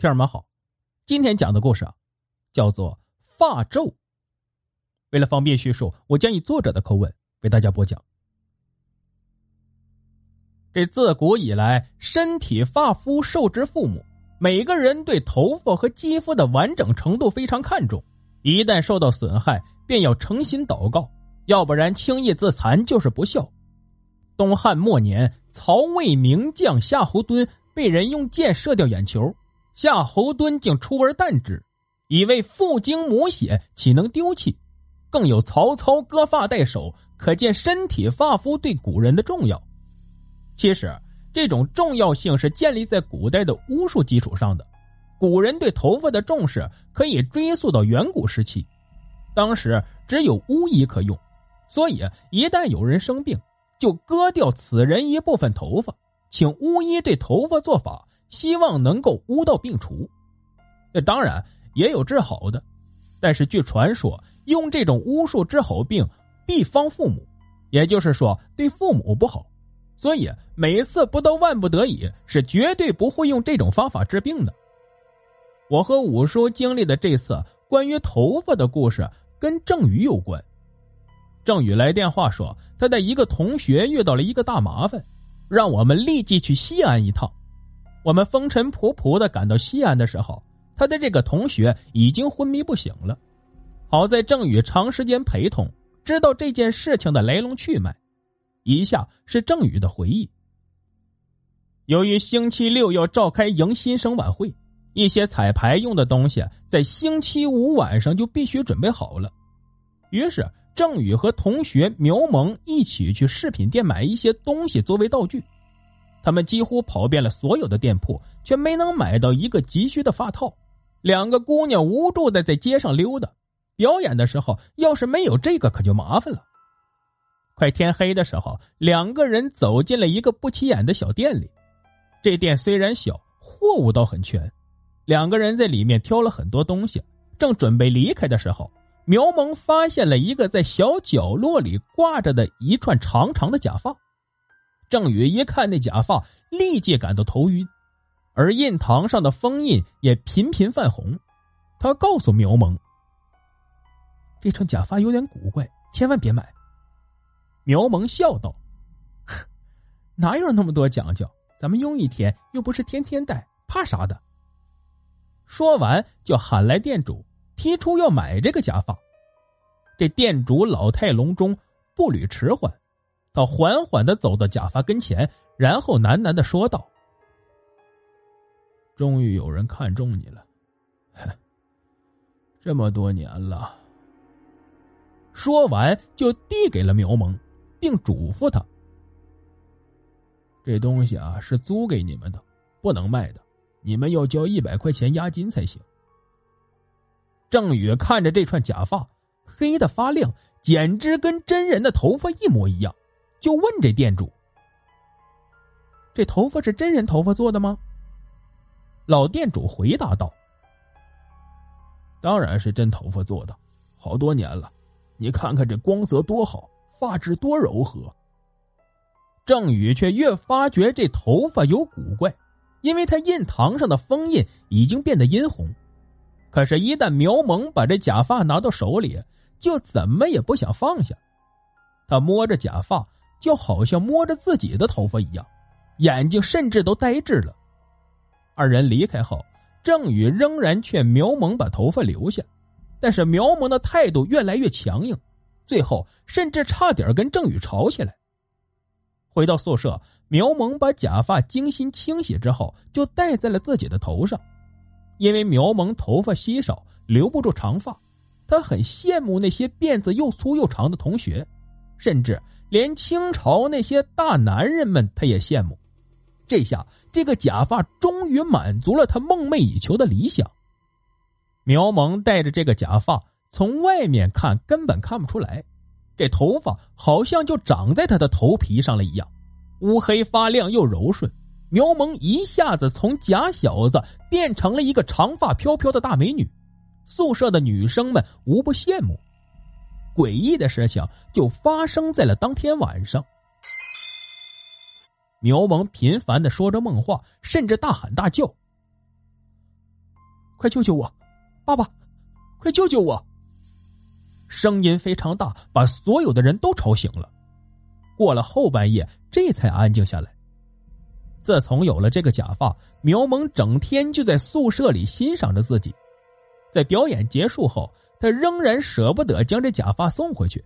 听友们好，今天讲的故事啊，叫做发咒。为了方便叙述，我将以作者的口吻为大家播讲。这自古以来，身体发肤受之父母，每个人对头发和肌肤的完整程度非常看重，一旦受到损害，便要诚心祷告，要不然轻易自残就是不孝。东汉末年，曹魏名将夏侯惇被人用箭射掉眼球。夏侯惇竟出而啖之，以为父精母血，岂能丢弃？更有曹操割发代首，可见身体发肤对古人的重要。其实，这种重要性是建立在古代的巫术基础上的。古人对头发的重视可以追溯到远古时期，当时只有巫医可用，所以一旦有人生病，就割掉此人一部分头发，请巫医对头发做法。希望能够巫到病除，那当然也有治好的，但是据传说，用这种巫术治好病必方父母，也就是说对父母不好，所以每次不到万不得已，是绝对不会用这种方法治病的。我和五叔经历的这次关于头发的故事，跟郑宇有关。郑宇来电话说，他的一个同学遇到了一个大麻烦，让我们立即去西安一趟。我们风尘仆仆的赶到西安的时候，他的这个同学已经昏迷不醒了。好在郑宇长时间陪同，知道这件事情的来龙去脉。以下是郑宇的回忆：由于星期六要召开迎新生晚会，一些彩排用的东西在星期五晚上就必须准备好了。于是郑宇和同学苗萌一起去饰品店买一些东西作为道具。他们几乎跑遍了所有的店铺，却没能买到一个急需的发套。两个姑娘无助的在街上溜达。表演的时候，要是没有这个，可就麻烦了。快天黑的时候，两个人走进了一个不起眼的小店里。这店虽然小，货物倒很全。两个人在里面挑了很多东西，正准备离开的时候，苗萌发现了一个在小角落里挂着的一串长长的假发。郑宇一看那假发，立即感到头晕，而印堂上的封印也频频泛红。他告诉苗萌：“这串假发有点古怪，千万别买。”苗萌笑道：“ 哪有那么多讲究？咱们用一天又不是天天戴，怕啥的？”说完，就喊来店主，提出要买这个假发。这店主老态龙钟，步履迟缓。他缓缓的走到假发跟前，然后喃喃的说道：“终于有人看中你了，这么多年了。”说完就递给了苗萌，并嘱咐他：“这东西啊是租给你们的，不能卖的，你们要交一百块钱押金才行。”郑宇看着这串假发，黑的发亮，简直跟真人的头发一模一样。就问这店主：“这头发是真人头发做的吗？”老店主回答道：“当然是真头发做的，好多年了，你看看这光泽多好，发质多柔和。”郑宇却越发觉这头发有古怪，因为他印堂上的封印已经变得殷红。可是，一旦苗萌把这假发拿到手里，就怎么也不想放下。他摸着假发。就好像摸着自己的头发一样，眼睛甚至都呆滞了。二人离开后，郑宇仍然劝苗萌把头发留下，但是苗萌的态度越来越强硬，最后甚至差点跟郑宇吵起来。回到宿舍，苗萌把假发精心清洗之后，就戴在了自己的头上。因为苗萌头发稀少，留不住长发，他很羡慕那些辫子又粗又长的同学，甚至。连清朝那些大男人们，他也羡慕。这下，这个假发终于满足了他梦寐以求的理想。苗萌戴着这个假发，从外面看根本看不出来，这头发好像就长在他的头皮上了一样，乌黑发亮又柔顺。苗萌一下子从假小子变成了一个长发飘飘的大美女，宿舍的女生们无不羡慕。诡异的事情就发生在了当天晚上。苗萌频繁的说着梦话，甚至大喊大叫。快救救我！爸爸，快救救我！”声音非常大，把所有的人都吵醒了。过了后半夜，这才安静下来。自从有了这个假发，苗萌整天就在宿舍里欣赏着自己。在表演结束后，他仍然舍不得将这假发送回去。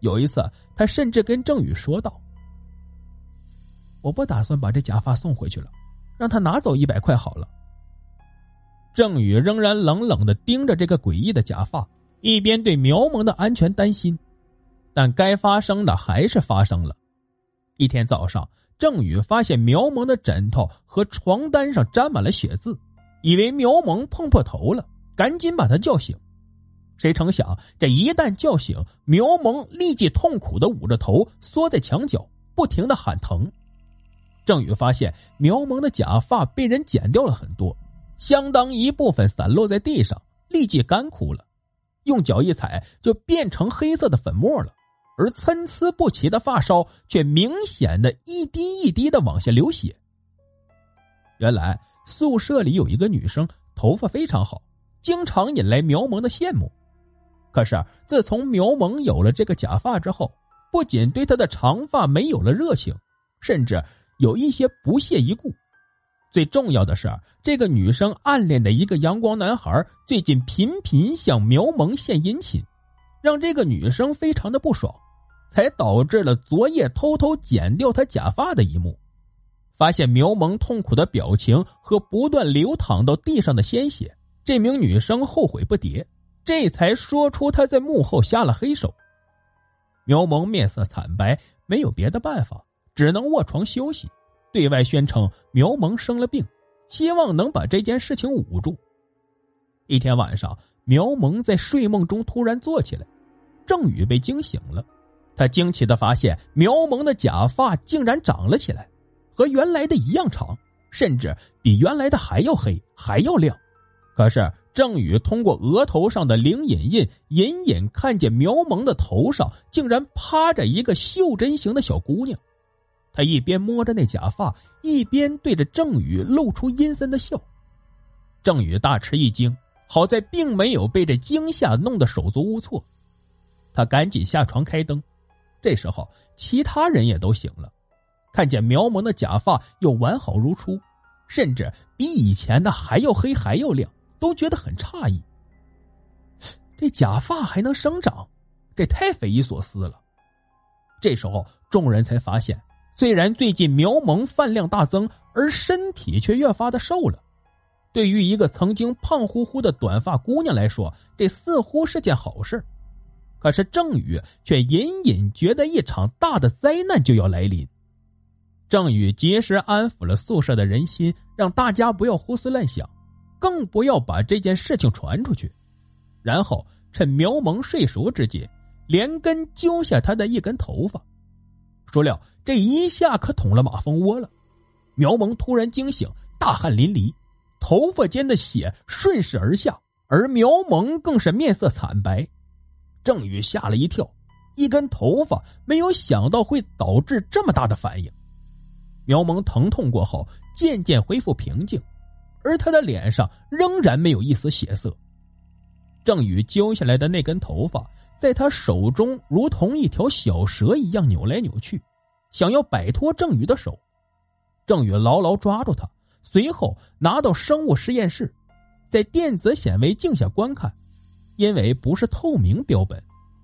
有一次，他甚至跟郑宇说道：“我不打算把这假发送回去了，让他拿走一百块好了。”郑宇仍然冷冷的盯着这个诡异的假发，一边对苗萌的安全担心，但该发生的还是发生了。一天早上，郑宇发现苗萌的枕头和床单上沾满了血渍，以为苗萌碰破头了，赶紧把他叫醒。谁成想，这一旦叫醒苗萌，立即痛苦的捂着头，缩在墙角，不停的喊疼。郑宇发现苗萌的假发被人剪掉了很多，相当一部分散落在地上，立即干枯了，用脚一踩就变成黑色的粉末了，而参差不齐的发梢却明显的一滴一滴的往下流血。原来宿舍里有一个女生，头发非常好，经常引来苗萌的羡慕。可是，自从苗萌有了这个假发之后，不仅对他的长发没有了热情，甚至有一些不屑一顾。最重要的是，这个女生暗恋的一个阳光男孩最近频频向苗萌献殷勤，让这个女生非常的不爽，才导致了昨夜偷偷剪掉她假发的一幕。发现苗萌痛苦的表情和不断流淌到地上的鲜血，这名女生后悔不迭。这才说出他在幕后下了黑手。苗萌面色惨白，没有别的办法，只能卧床休息，对外宣称苗萌生了病，希望能把这件事情捂住。一天晚上，苗萌在睡梦中突然坐起来，郑宇被惊醒了，他惊奇的发现苗萌的假发竟然长了起来，和原来的一样长，甚至比原来的还要黑，还要亮。可是。郑宇通过额头上的灵隐印，隐隐看见苗萌的头上竟然趴着一个袖珍型的小姑娘。他一边摸着那假发，一边对着郑宇露出阴森的笑。郑宇大吃一惊，好在并没有被这惊吓弄得手足无措。他赶紧下床开灯。这时候，其他人也都醒了，看见苗萌的假发又完好如初，甚至比以前的还要黑，还要亮。都觉得很诧异，这假发还能生长，这太匪夷所思了。这时候，众人才发现，虽然最近苗萌饭量大增，而身体却越发的瘦了。对于一个曾经胖乎乎的短发姑娘来说，这似乎是件好事。可是郑宇却隐隐觉得一场大的灾难就要来临。郑宇及时安抚了宿舍的人心，让大家不要胡思乱想。更不要把这件事情传出去，然后趁苗萌睡熟之际，连根揪下他的一根头发。孰料这一下可捅了马蜂窝了，苗萌突然惊醒，大汗淋漓，头发间的血顺势而下，而苗萌更是面色惨白。郑宇吓了一跳，一根头发没有想到会导致这么大的反应。苗萌疼痛过后，渐渐恢复平静。而他的脸上仍然没有一丝血色。郑宇揪下来的那根头发，在他手中如同一条小蛇一样扭来扭去，想要摆脱郑宇的手。郑宇牢牢抓住他，随后拿到生物实验室，在电子显微镜下观看。因为不是透明标本，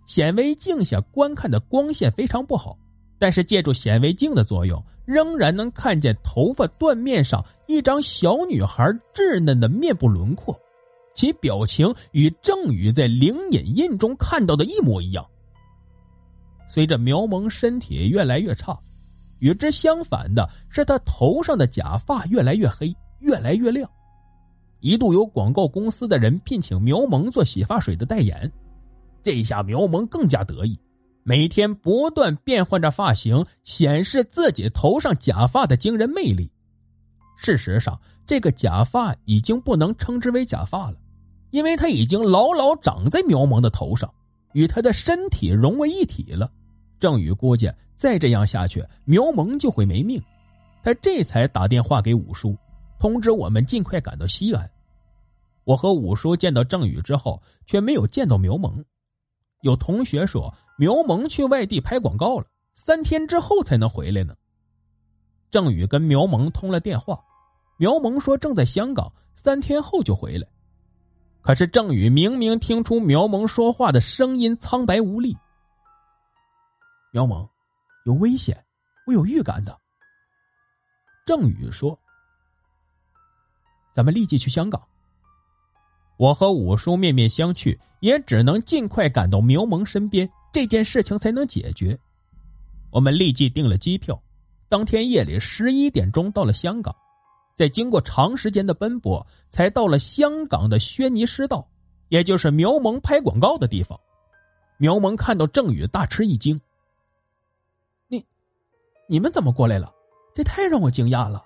显微镜下观看的光线非常不好。但是借助显微镜的作用，仍然能看见头发断面上一张小女孩稚嫩的面部轮廓，其表情与郑宇在灵隐印中看到的一模一样。随着苗萌身体越来越差，与之相反的是，他头上的假发越来越黑，越来越亮。一度有广告公司的人聘请苗萌做洗发水的代言，这下苗萌更加得意。每天不断变换着发型，显示自己头上假发的惊人魅力。事实上，这个假发已经不能称之为假发了，因为它已经牢牢长在苗萌的头上，与他的身体融为一体了。郑宇估计再这样下去，苗萌就会没命。他这才打电话给五叔，通知我们尽快赶到西安。我和五叔见到郑宇之后，却没有见到苗萌。有同学说苗萌去外地拍广告了，三天之后才能回来呢。郑宇跟苗萌通了电话，苗萌说正在香港，三天后就回来。可是郑宇明明听出苗萌说话的声音苍白无力。苗萌，有危险，我有预感的。郑宇说：“咱们立即去香港。”我和五叔面面相觑，也只能尽快赶到苗萌身边，这件事情才能解决。我们立即订了机票，当天夜里十一点钟到了香港，在经过长时间的奔波，才到了香港的轩尼诗道，也就是苗萌拍广告的地方。苗萌看到郑宇，大吃一惊：“你，你们怎么过来了？这太让我惊讶了。”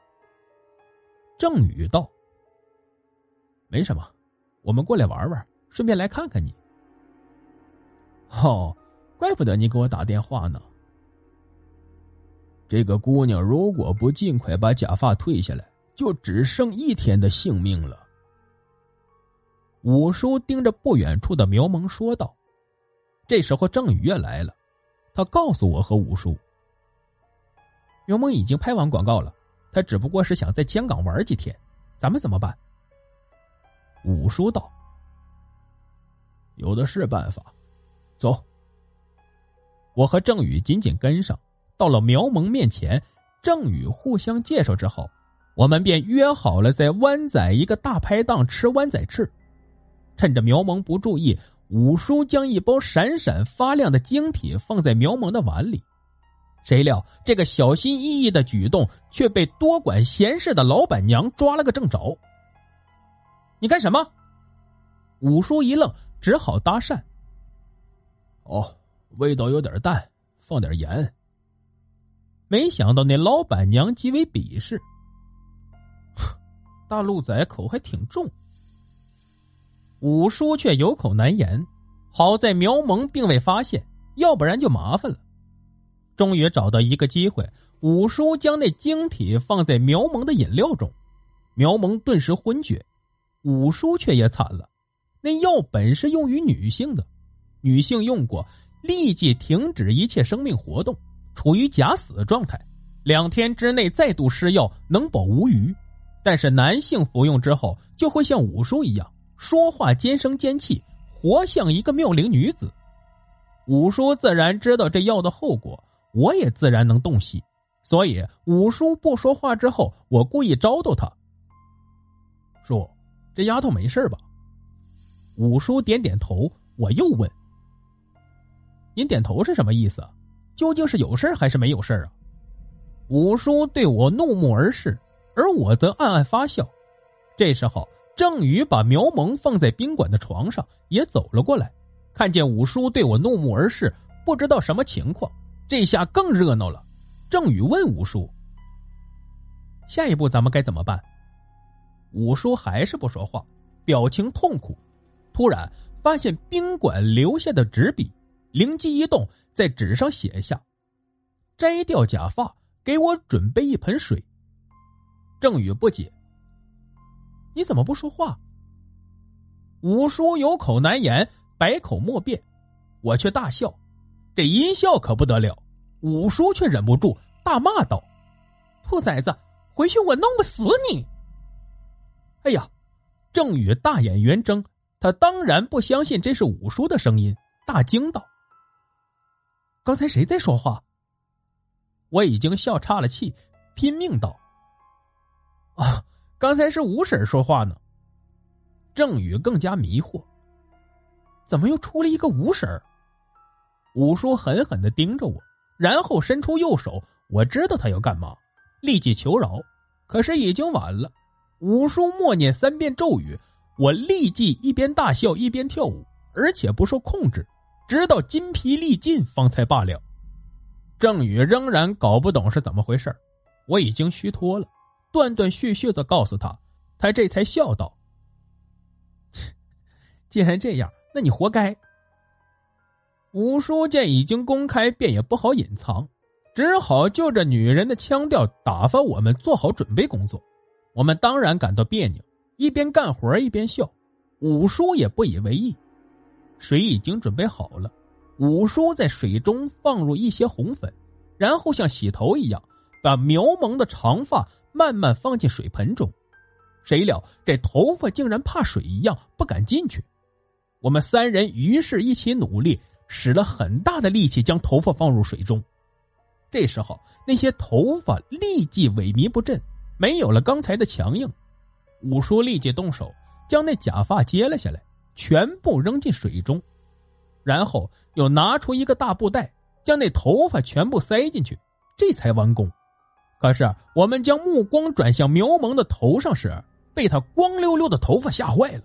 郑宇道：“没什么。”我们过来玩玩，顺便来看看你。哦，怪不得你给我打电话呢。这个姑娘如果不尽快把假发退下来，就只剩一天的性命了。五叔盯着不远处的苗萌说道。这时候郑宇也来了，他告诉我和五叔，苗萌已经拍完广告了，他只不过是想在香港玩几天，咱们怎么办？五叔道：“有的是办法，走。”我和郑宇紧紧跟上，到了苗萌面前。郑宇互相介绍之后，我们便约好了在湾仔一个大排档吃湾仔翅。趁着苗萌不注意，五叔将一包闪闪发亮的晶体放在苗萌的碗里。谁料这个小心翼翼的举动却被多管闲事的老板娘抓了个正着。你干什么？五叔一愣，只好搭讪。哦，味道有点淡，放点盐。没想到那老板娘极为鄙视。大陆仔口还挺重。五叔却有口难言。好在苗萌并未发现，要不然就麻烦了。终于找到一个机会，五叔将那晶体放在苗萌的饮料中，苗萌顿时昏厥。五叔却也惨了，那药本是用于女性的，女性用过立即停止一切生命活动，处于假死状态，两天之内再度施药能保无虞。但是男性服用之后就会像五叔一样说话尖声尖气，活像一个妙龄女子。五叔自然知道这药的后果，我也自然能洞悉，所以五叔不说话之后，我故意招逗他，说。这丫头没事吧？五叔点点头，我又问：“您点头是什么意思？究竟是有事还是没有事啊？”五叔对我怒目而视，而我则暗暗发笑。这时候，郑宇把苗萌放在宾馆的床上，也走了过来，看见五叔对我怒目而视，不知道什么情况，这下更热闹了。郑宇问五叔：“下一步咱们该怎么办？”五叔还是不说话，表情痛苦。突然发现宾馆留下的纸笔，灵机一动，在纸上写下：“摘掉假发，给我准备一盆水。”郑宇不解：“你怎么不说话？”五叔有口难言，百口莫辩，我却大笑。这一笑可不得了，五叔却忍不住大骂道：“兔崽子，回去我弄不死你！”哎呀，郑宇大眼圆睁，他当然不相信这是五叔的声音，大惊道：“刚才谁在说话？”我已经笑岔了气，拼命道：“啊，刚才是五婶说话呢。”郑宇更加迷惑：“怎么又出了一个五婶？”五叔狠狠的盯着我，然后伸出右手，我知道他要干嘛，立即求饶，可是已经晚了。五叔默念三遍咒语，我立即一边大笑一边跳舞，而且不受控制，直到筋疲力尽方才罢了。郑宇仍然搞不懂是怎么回事我已经虚脱了，断断续续的告诉他，他这才笑道：“既然这样，那你活该。”五叔见已经公开，便也不好隐藏，只好就着女人的腔调打发我们做好准备工作。我们当然感到别扭，一边干活一边笑，五叔也不以为意。水已经准备好了，五叔在水中放入一些红粉，然后像洗头一样，把苗萌的长发慢慢放进水盆中。谁料这头发竟然怕水一样不敢进去。我们三人于是一起努力，使了很大的力气将头发放入水中。这时候，那些头发立即萎靡不振，没有了刚才的强硬。五叔立即动手，将那假发揭了下来，全部扔进水中，然后又拿出一个大布袋，将那头发全部塞进去，这才完工。可是我们将目光转向苗萌的头上时，被他光溜溜的头发吓坏了。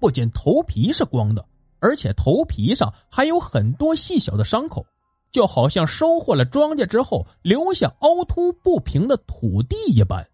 不仅头皮是光的，而且头皮上还有很多细小的伤口，就好像收获了庄稼之后留下凹凸不平的土地一般。